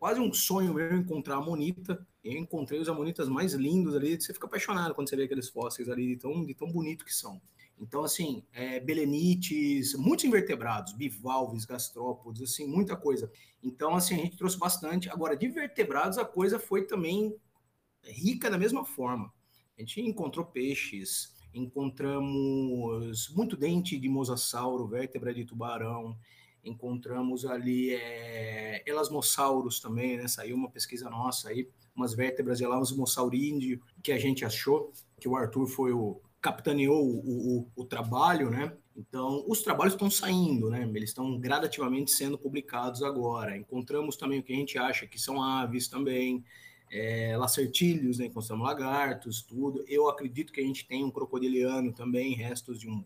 [SPEAKER 3] quase um sonho meu encontrar Amonita. Eu encontrei os Amonitas mais lindos ali. Você fica apaixonado quando você vê aqueles fósseis ali, de tão, de tão bonito que são. Então, assim, é, belenites, muitos invertebrados, bivalves, gastrópodes, assim, muita coisa. Então, assim, a gente trouxe bastante. Agora, de vertebrados, a coisa foi também rica da mesma forma. A gente encontrou peixes, encontramos muito dente de mosasauro, vértebra de tubarão, encontramos ali é, elasmossauros também, né? Saiu uma pesquisa nossa aí, umas vértebras de elasmossaurídeo que a gente achou, que o Arthur foi o capitaneou o, o, o trabalho, né? Então, os trabalhos estão saindo, né? Eles estão gradativamente sendo publicados agora. Encontramos também o que a gente acha que são aves também, é, lacertílios, né? Encontramos lagartos, tudo. Eu acredito que a gente tem um crocodiliano também, restos de um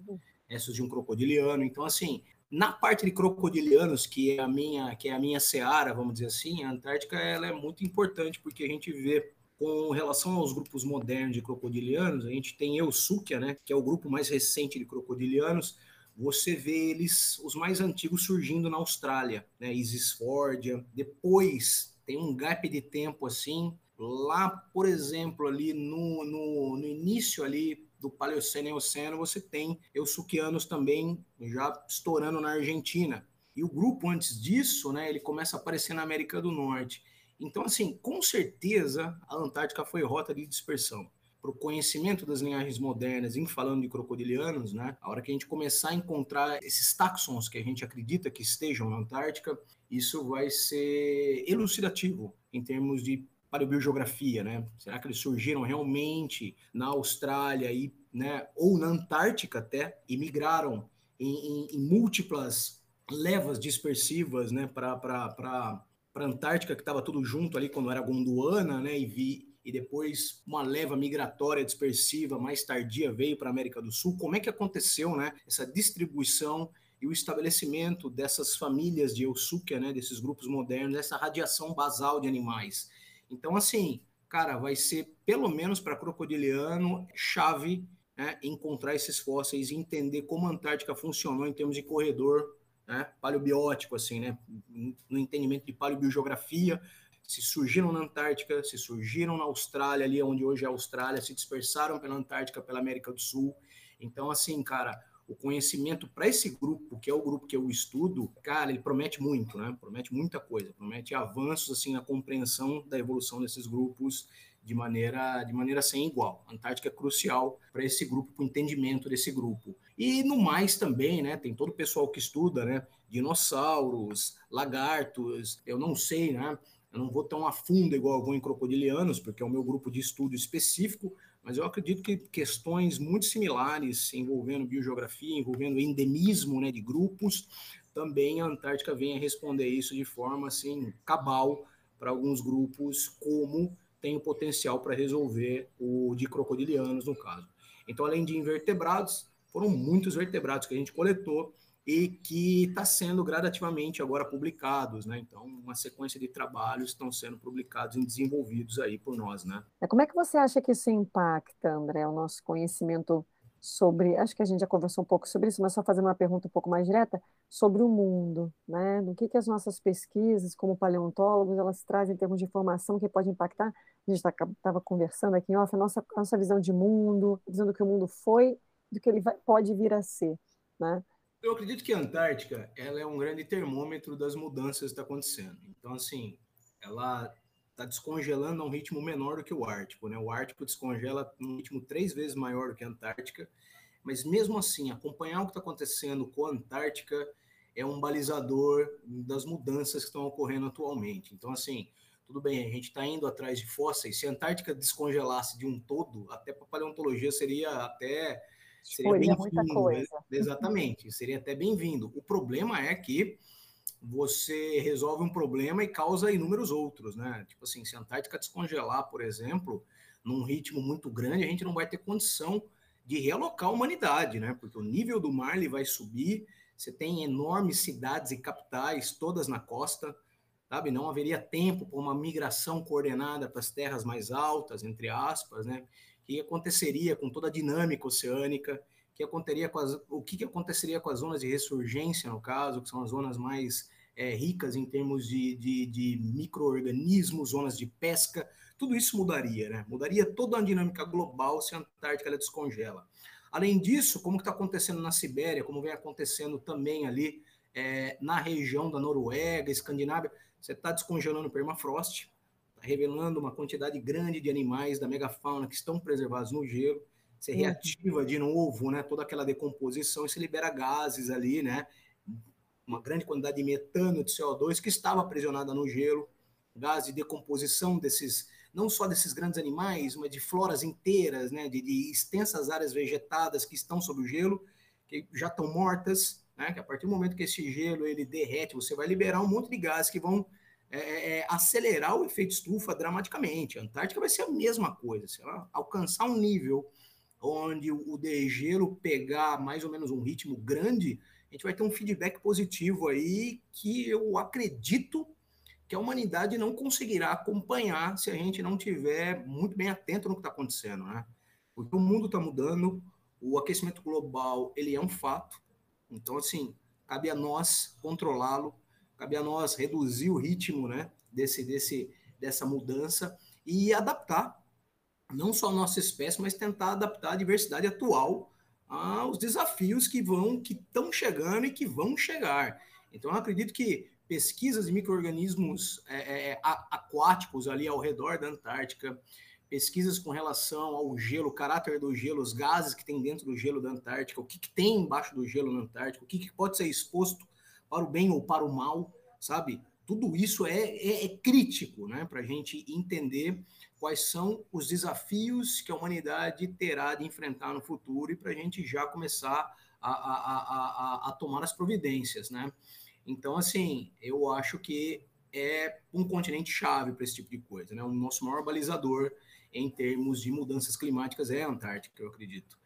[SPEAKER 3] restos de um crocodiliano. Então, assim, na parte de crocodilianos, que é a minha, que é a minha seara, vamos dizer assim, a Antártica ela é muito importante porque a gente vê com relação aos grupos modernos de crocodilianos, a gente tem Eusúquia, né, que é o grupo mais recente de crocodilianos. Você vê eles, os mais antigos, surgindo na Austrália, né, Isisfordia. Depois tem um gap de tempo assim, lá, por exemplo, ali no, no, no início ali do Paleoceno e Eoceno, você tem eusuquianos também já estourando na Argentina. E o grupo antes disso, né, ele começa a aparecer na América do Norte. Então, assim, com certeza a Antártica foi rota de dispersão. Para o conhecimento das linhagens modernas, em falando de crocodilianos, né, a hora que a gente começar a encontrar esses taxons que a gente acredita que estejam na Antártica, isso vai ser elucidativo em termos de paleobiogeografia, né? Será que eles surgiram realmente na Austrália e, né, ou na Antártica até e migraram em, em, em múltiplas levas dispersivas, né, para para a Antártica que estava tudo junto ali quando era Gondwana, né, e vi e depois uma leva migratória dispersiva mais tardia veio para a América do Sul. Como é que aconteceu, né, essa distribuição e o estabelecimento dessas famílias de Eusúquia, né, desses grupos modernos, essa radiação basal de animais? Então, assim, cara, vai ser pelo menos para crocodiliano chave né, encontrar esses fósseis e entender como a Antártica funcionou em termos de corredor né, paleobiótico, assim, né, no entendimento de paleobiogeografia, se surgiram na Antártica, se surgiram na Austrália, ali onde hoje é a Austrália, se dispersaram pela Antártica, pela América do Sul. Então, assim, cara, o conhecimento para esse grupo, que é o grupo que eu estudo, cara, ele promete muito, né? Promete muita coisa, promete avanços assim na compreensão da evolução desses grupos de maneira de maneira sem igual. A Antártica é crucial para esse grupo, para o entendimento desse grupo. E no mais também, né? Tem todo o pessoal que estuda, né? Dinossauros, lagartos, eu não sei, né? Eu não vou tão a fundo igual eu vou em crocodilianos, porque é o meu grupo de estudo específico, mas eu acredito que questões muito similares envolvendo biogeografia, envolvendo endemismo né, de grupos, também a Antártica vem a responder isso de forma assim cabal para alguns grupos, como tem o potencial para resolver o de crocodilianos no caso. Então, além de invertebrados, foram muitos vertebrados que a gente coletou e que está sendo gradativamente agora publicados, né? Então, uma sequência de trabalhos estão sendo publicados e desenvolvidos aí por nós, né?
[SPEAKER 2] Como é que você acha que isso impacta, André, o nosso conhecimento sobre, acho que a gente já conversou um pouco sobre isso, mas só fazendo uma pergunta um pouco mais direta, sobre o mundo, né? Do que, que as nossas pesquisas, como paleontólogos, elas trazem em termos de informação que pode impactar. A gente estava tá, conversando aqui, off, a nossa, nossa visão de mundo, dizendo que o mundo foi, do que ele vai, pode vir a ser, né?
[SPEAKER 3] Eu acredito que a Antártica ela é um grande termômetro das mudanças que está acontecendo. Então, assim, ela está descongelando a um ritmo menor do que o Ártico. Né? O Ártico descongela num ritmo três vezes maior do que a Antártica, mas mesmo assim, acompanhar o que está acontecendo com a Antártica é um balizador das mudanças que estão ocorrendo atualmente. Então, assim, tudo bem, a gente está indo atrás de fósseis. Se a Antártica descongelasse de um todo, até para paleontologia seria até seria bem-vindo. Né? Exatamente, seria até bem-vindo. O problema é que você resolve um problema e causa inúmeros outros, né? Tipo assim, se a Antártica descongelar, por exemplo, num ritmo muito grande, a gente não vai ter condição de realocar a humanidade, né? Porque o nível do mar ele vai subir, você tem enormes cidades e capitais todas na costa, sabe? Não haveria tempo para uma migração coordenada para as terras mais altas, entre aspas, né? Que aconteceria com toda a dinâmica oceânica? Que aconteceria com as, o que, que aconteceria com as zonas de ressurgência, no caso, que são as zonas mais é, ricas em termos de, de, de micro-organismos, zonas de pesca, tudo isso mudaria, né? Mudaria toda a dinâmica global se a Antártica ela descongela. Além disso, como está acontecendo na Sibéria, como vem acontecendo também ali é, na região da Noruega, Escandinávia, você está descongelando o permafrost, revelando uma quantidade grande de animais da megafauna que estão preservados no gelo. Você uhum. reativa de novo né, toda aquela decomposição e se libera gases ali, né? uma grande quantidade de metano, de CO2 que estava aprisionada no gelo, gás de decomposição desses, não só desses grandes animais, mas de floras inteiras, né, de, de extensas áreas vegetadas que estão sob o gelo, que já estão mortas, né, que a partir do momento que esse gelo ele derrete, você vai liberar um monte de gases que vão é, é, é acelerar o efeito estufa dramaticamente. A Antártica vai ser a mesma coisa, se ela alcançar um nível onde o degelo pegar mais ou menos um ritmo grande, a gente vai ter um feedback positivo aí que eu acredito que a humanidade não conseguirá acompanhar se a gente não tiver muito bem atento no que está acontecendo, né? Porque o mundo está mudando, o aquecimento global ele é um fato, então assim cabe a nós controlá-lo, cabe a nós reduzir o ritmo, né? Desse desse dessa mudança e adaptar não só a nossa espécie, mas tentar adaptar a diversidade atual aos desafios que vão, que estão chegando e que vão chegar. Então, eu acredito que pesquisas de micro-organismos é, é, é aquáticos ali ao redor da Antártica, pesquisas com relação ao gelo, o caráter do gelo, os gases que tem dentro do gelo da Antártica, o que, que tem embaixo do gelo na Antártica, o que, que pode ser exposto para o bem ou para o mal, sabe? Tudo isso é, é, é crítico né, para a gente entender quais são os desafios que a humanidade terá de enfrentar no futuro e para a gente já começar a, a, a, a, tomar as providências, né? Então, assim, eu acho que é um continente chave para esse tipo de coisa, né? O nosso maior balizador em termos de mudanças climáticas é a Antártica, eu acredito.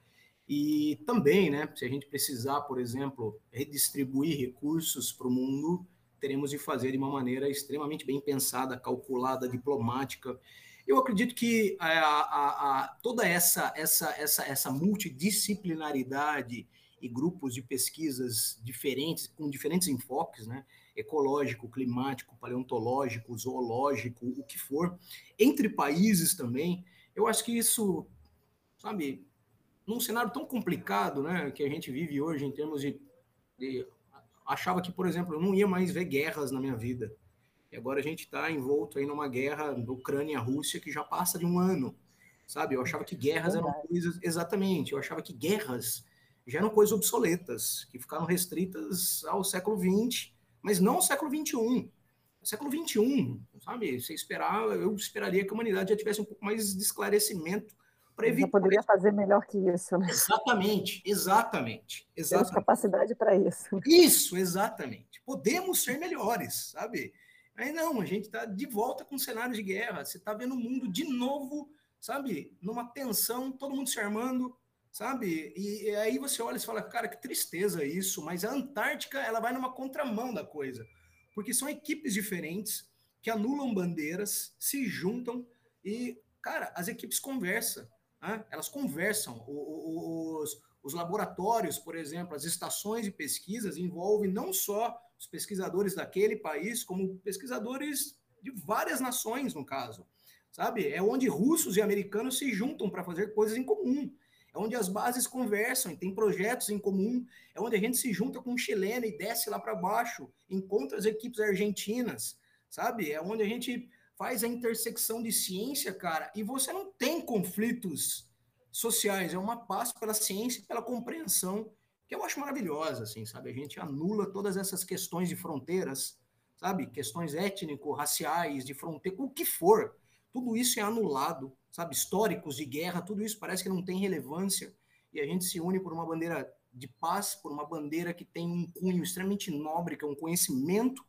[SPEAKER 3] E também, né, se a gente precisar, por exemplo, redistribuir recursos para o mundo, teremos de fazer de uma maneira extremamente bem pensada, calculada, diplomática eu acredito que a, a, a, toda essa, essa, essa, essa multidisciplinaridade e grupos de pesquisas diferentes, com diferentes enfoques, né? ecológico, climático, paleontológico, zoológico, o que for, entre países também, eu acho que isso, sabe, num cenário tão complicado né, que a gente vive hoje em termos de, de achava que, por exemplo, eu não ia mais ver guerras na minha vida. E agora a gente está envolto aí numa guerra Ucrânia-Rússia que já passa de um ano, sabe? Eu achava que guerras eram coisas... Exatamente, eu achava que guerras já eram coisas obsoletas, que ficaram restritas ao século XX, mas não ao século XXI. No século XXI, sabe? Você esperar, eu esperaria que a humanidade já tivesse um pouco mais de esclarecimento
[SPEAKER 2] evitar. Poderia fazer melhor que isso, né?
[SPEAKER 3] Exatamente, exatamente. exatamente.
[SPEAKER 2] Temos capacidade para isso.
[SPEAKER 3] Isso, exatamente. Podemos ser melhores, sabe? Aí não, a gente está de volta com cenário de guerra. Você está vendo o mundo de novo, sabe? Numa tensão, todo mundo se armando, sabe? E, e, aí você olha e fala, cara, que tristeza isso. Mas a Antártica, ela vai numa contramão da coisa. Porque são equipes diferentes que anulam bandeiras, se juntam e, cara, as equipes conversam. Né? elas conversam. Os, os laboratórios, por exemplo, as estações de pesquisas envolvem não só os pesquisadores daquele país, como pesquisadores de várias nações, no caso. Sabe? É onde russos e americanos se juntam para fazer coisas em comum. É onde as bases conversam tem projetos em comum. É onde a gente se junta com um chileno e desce lá para baixo, encontra as equipes argentinas, sabe? É onde a gente faz a intersecção de ciência, cara, e você não tem conflitos sociais, é uma paz pela ciência pela compreensão, que eu acho maravilhosa, assim, sabe? A gente anula todas essas questões de fronteiras, sabe? Questões étnico-raciais, de fronteira, o que for. Tudo isso é anulado, sabe? Históricos de guerra, tudo isso parece que não tem relevância e a gente se une por uma bandeira de paz, por uma bandeira que tem um cunho extremamente nobre, que é um conhecimento,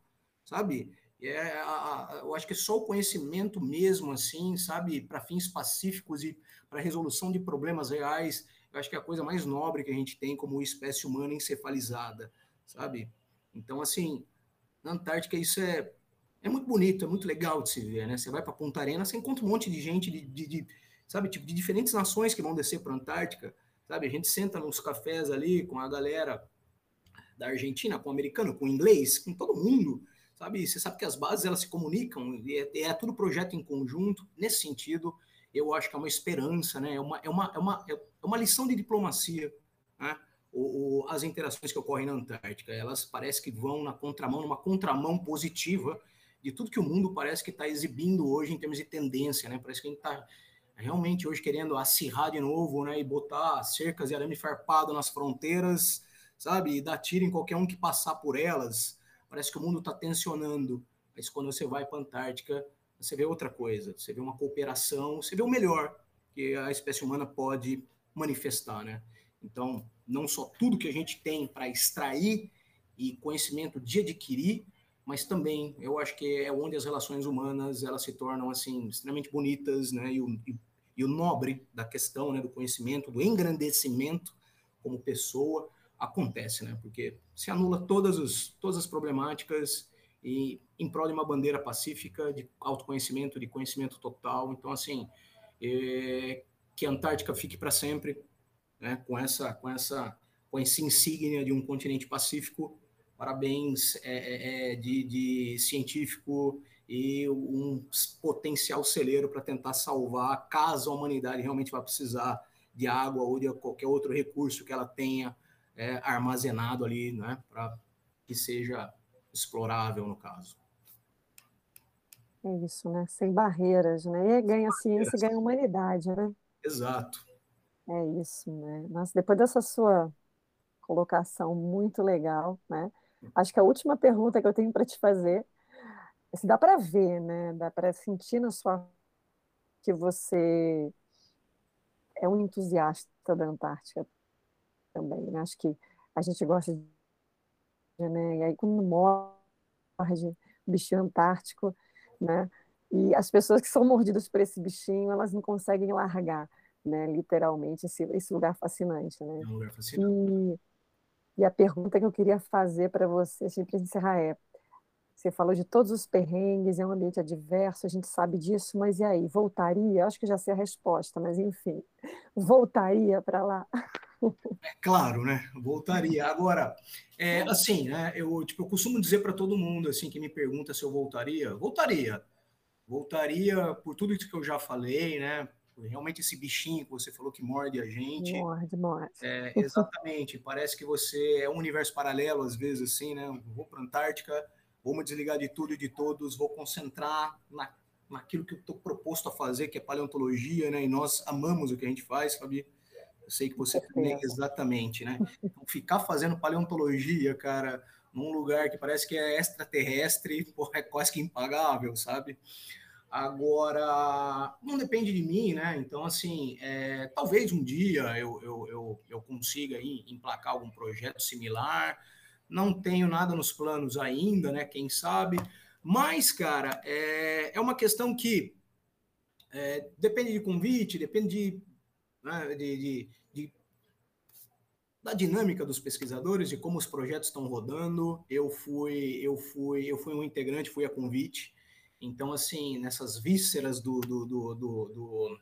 [SPEAKER 3] sabe? É, a, a, eu acho que é só o conhecimento mesmo, assim, sabe, para fins pacíficos e para resolução de problemas reais, eu acho que é a coisa mais nobre que a gente tem como espécie humana encefalizada, sabe? Então, assim, na Antártica isso é, é muito bonito, é muito legal de se ver, né? Você vai para Punta Arenas, você encontra um monte de gente de, de, de sabe, tipo, de diferentes nações que vão descer para a Antártica, sabe? A gente senta nos cafés ali com a galera da Argentina, com o americano, com o inglês, com todo mundo, sabe? Você sabe que as bases elas se comunicam, é, é tudo projeto em conjunto. Nesse sentido, eu acho que é uma esperança, né? É uma, é uma, é uma, é uma lição de diplomacia, né? O, o, as interações que ocorrem na Antártica, elas parecem que vão na contramão, numa contramão positiva de tudo que o mundo parece que está exibindo hoje em termos de tendência, né? Parece que a gente está realmente hoje querendo acirrar de novo, né? E botar cercas e arame farpado nas fronteiras, sabe? E dar tiro em qualquer um que passar por elas parece que o mundo está tensionando. Mas quando você vai para a Antártica, você vê outra coisa, você vê uma cooperação, você vê o melhor que a espécie humana pode manifestar, né? Então, não só tudo que a gente tem para extrair e conhecimento de adquirir, mas também eu acho que é onde as relações humanas elas se tornam assim extremamente bonitas, né? E o, e, e o nobre da questão, né? Do conhecimento, do engrandecimento como pessoa acontece, né? Porque se anula todas, os, todas as problemáticas e em prol de uma bandeira pacífica, de autoconhecimento, de conhecimento total. Então, assim, é, que a Antártica fique para sempre, né? Com essa, com essa, com essa insígnia de um continente pacífico. Parabéns é, é, é de, de científico e um potencial celeiro para tentar salvar, caso a humanidade realmente vá precisar de água ou de qualquer outro recurso que ela tenha é, armazenado ali, né, para que seja explorável no caso.
[SPEAKER 2] É isso, né? Sem barreiras, né? E ganha ciência e ganha humanidade, né?
[SPEAKER 3] Exato.
[SPEAKER 2] É isso, né? Nossa, depois dessa sua colocação muito legal, né? Acho que a última pergunta que eu tenho para te fazer, se dá para ver, né? Dá para sentir na sua que você é um entusiasta da Antártica também. Né? Acho que a gente gosta de. Né? E aí, quando morde o bichinho antártico, né? E as pessoas que são mordidas por esse bichinho, elas não conseguem largar, né? Literalmente, esse, esse lugar fascinante, né?
[SPEAKER 3] É um lugar fascinante.
[SPEAKER 2] E, e a pergunta que eu queria fazer para você, assim, para encerrar, é: você falou de todos os perrengues, é um ambiente adverso, a gente sabe disso, mas e aí? Voltaria? Acho que já sei a resposta, mas enfim, voltaria para lá?
[SPEAKER 3] É claro, né? Voltaria. Agora, é, assim, né? Eu, tipo, eu costumo dizer para todo mundo assim que me pergunta se eu voltaria, voltaria. Voltaria por tudo isso que eu já falei, né? Realmente esse bichinho que você falou que morde a gente.
[SPEAKER 2] Morde, morde.
[SPEAKER 3] É, exatamente. Parece que você é um universo paralelo, às vezes, assim, né? vou para a Antártica, vou me desligar de tudo e de todos, vou concentrar na, naquilo que eu estou proposto a fazer, que é paleontologia, né? E nós amamos o que a gente faz, Fabi. Eu sei que você também, exatamente, né? Então, ficar fazendo paleontologia, cara, num lugar que parece que é extraterrestre, porra, é quase que impagável, sabe? Agora, não depende de mim, né? Então, assim, é, talvez um dia eu, eu, eu, eu consiga aí emplacar algum projeto similar. Não tenho nada nos planos ainda, né? Quem sabe. Mas, cara, é, é uma questão que é, depende de convite, depende de né, de, de, de, da dinâmica dos pesquisadores, de como os projetos estão rodando. Eu fui, eu fui, eu fui um integrante, fui a convite. Então, assim, nessas vísceras do, do, do, do,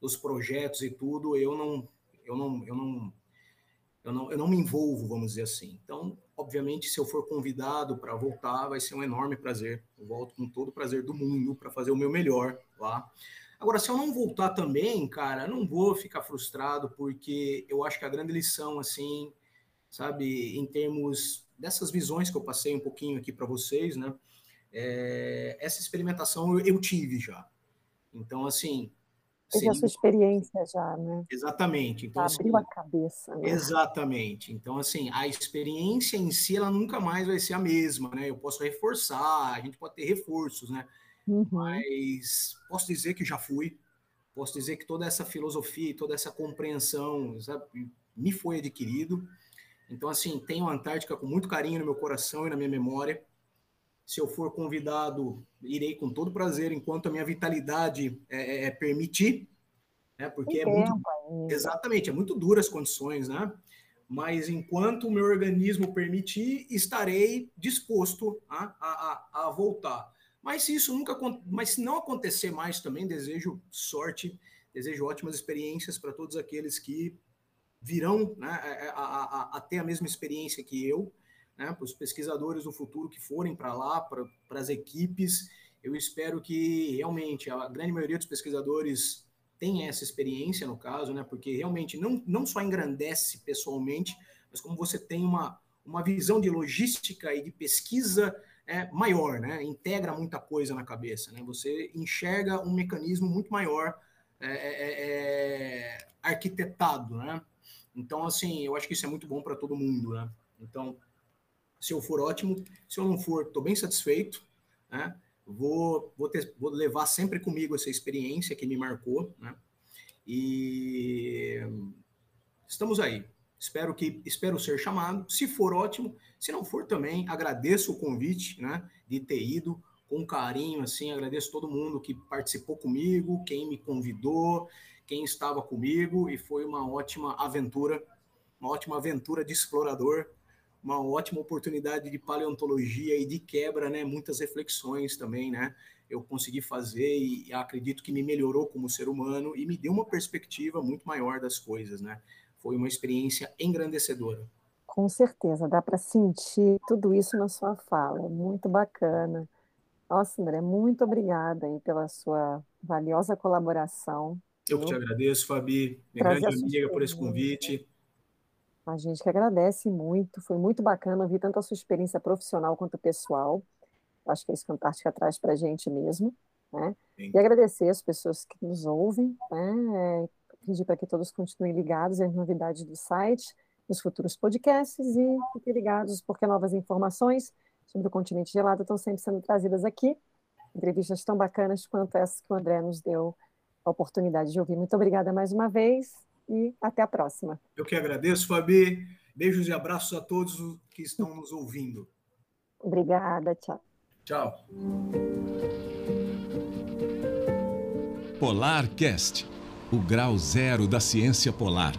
[SPEAKER 3] dos projetos e tudo, eu não, eu não, eu não, eu não, eu não me envolvo, vamos dizer assim. Então, obviamente, se eu for convidado para voltar, vai ser um enorme prazer. Eu volto com todo o prazer do mundo para fazer o meu melhor lá. Agora, se eu não voltar também, cara, não vou ficar frustrado, porque eu acho que a grande lição, assim, sabe, em termos dessas visões que eu passei um pouquinho aqui para vocês, né? É, essa experimentação eu, eu, tive já. Então, assim.
[SPEAKER 2] Teve a sua experiência já, né?
[SPEAKER 3] Exatamente. Então,
[SPEAKER 2] Abriu
[SPEAKER 3] assim,
[SPEAKER 2] a cabeça. Né?
[SPEAKER 3] Exatamente. Então, assim, a experiência em si, ela nunca mais vai ser a mesma, né? Eu posso reforçar, a gente pode ter reforços, né? Uhum. Mas posso dizer que já fui. Posso dizer que toda essa filosofia, toda essa compreensão, sabe, me foi adquirido. Então, assim, tenho a Antártica com muito carinho no meu coração e na minha memória. Se eu for convidado, irei com todo prazer, enquanto a minha vitalidade é, é, é permitir, né? Porque é muito. Exatamente, é muito duras as condições, né? Mas enquanto o meu organismo permitir, estarei disposto a, a, a voltar. Mas se isso nunca, mas se não acontecer mais também, desejo sorte, desejo ótimas experiências para todos aqueles que virão né, a, a, a, ter a mesma experiência que eu, né, para os pesquisadores do futuro que forem para lá, para as equipes. Eu espero que realmente a grande maioria dos pesquisadores tenha essa experiência, no caso, né, porque realmente não, não só engrandece pessoalmente, mas como você tem uma, uma visão de logística e de pesquisa é, maior, né? Integra muita coisa na cabeça, né? Você enxerga um mecanismo muito maior é, é, é, é arquitetado, né? Então, assim, eu acho que isso é muito bom para todo mundo, né? Então, se eu for ótimo, se eu não for, estou bem satisfeito, né? Vou, vou, ter, vou levar sempre comigo essa experiência que me marcou, né? E estamos aí. Espero que espero ser chamado. Se for ótimo, se não for também, agradeço o convite, né, de ter ido com carinho assim, agradeço todo mundo que participou comigo, quem me convidou, quem estava comigo e foi uma ótima aventura, uma ótima aventura de explorador, uma ótima oportunidade de paleontologia e de quebra, né, muitas reflexões também, né? Eu consegui fazer e acredito que me melhorou como ser humano e me deu uma perspectiva muito maior das coisas, né? Foi uma experiência engrandecedora.
[SPEAKER 2] Com certeza, dá para sentir tudo isso na sua fala, muito bacana. Nossa, André, muito obrigada aí pela sua valiosa colaboração.
[SPEAKER 3] Eu que te agradeço, Fabi, minha grande amiga, por esse convite.
[SPEAKER 2] A gente que agradece muito, foi muito bacana ouvir tanto a sua experiência profissional quanto pessoal. Acho que é isso que a Antártica traz para a gente mesmo. Né? E agradecer as pessoas que nos ouvem, né? Pedir para que todos continuem ligados às novidades do site, nos futuros podcasts e fiquem ligados, porque novas informações sobre o continente gelado estão sempre sendo trazidas aqui. Entrevistas tão bacanas quanto essas que o André nos deu a oportunidade de ouvir. Muito obrigada mais uma vez e até a próxima.
[SPEAKER 3] Eu que agradeço, Fabi. Beijos e abraços a todos que estão nos ouvindo.
[SPEAKER 2] Obrigada, tchau.
[SPEAKER 3] Tchau.
[SPEAKER 1] Polar Cast o grau zero da ciência polar.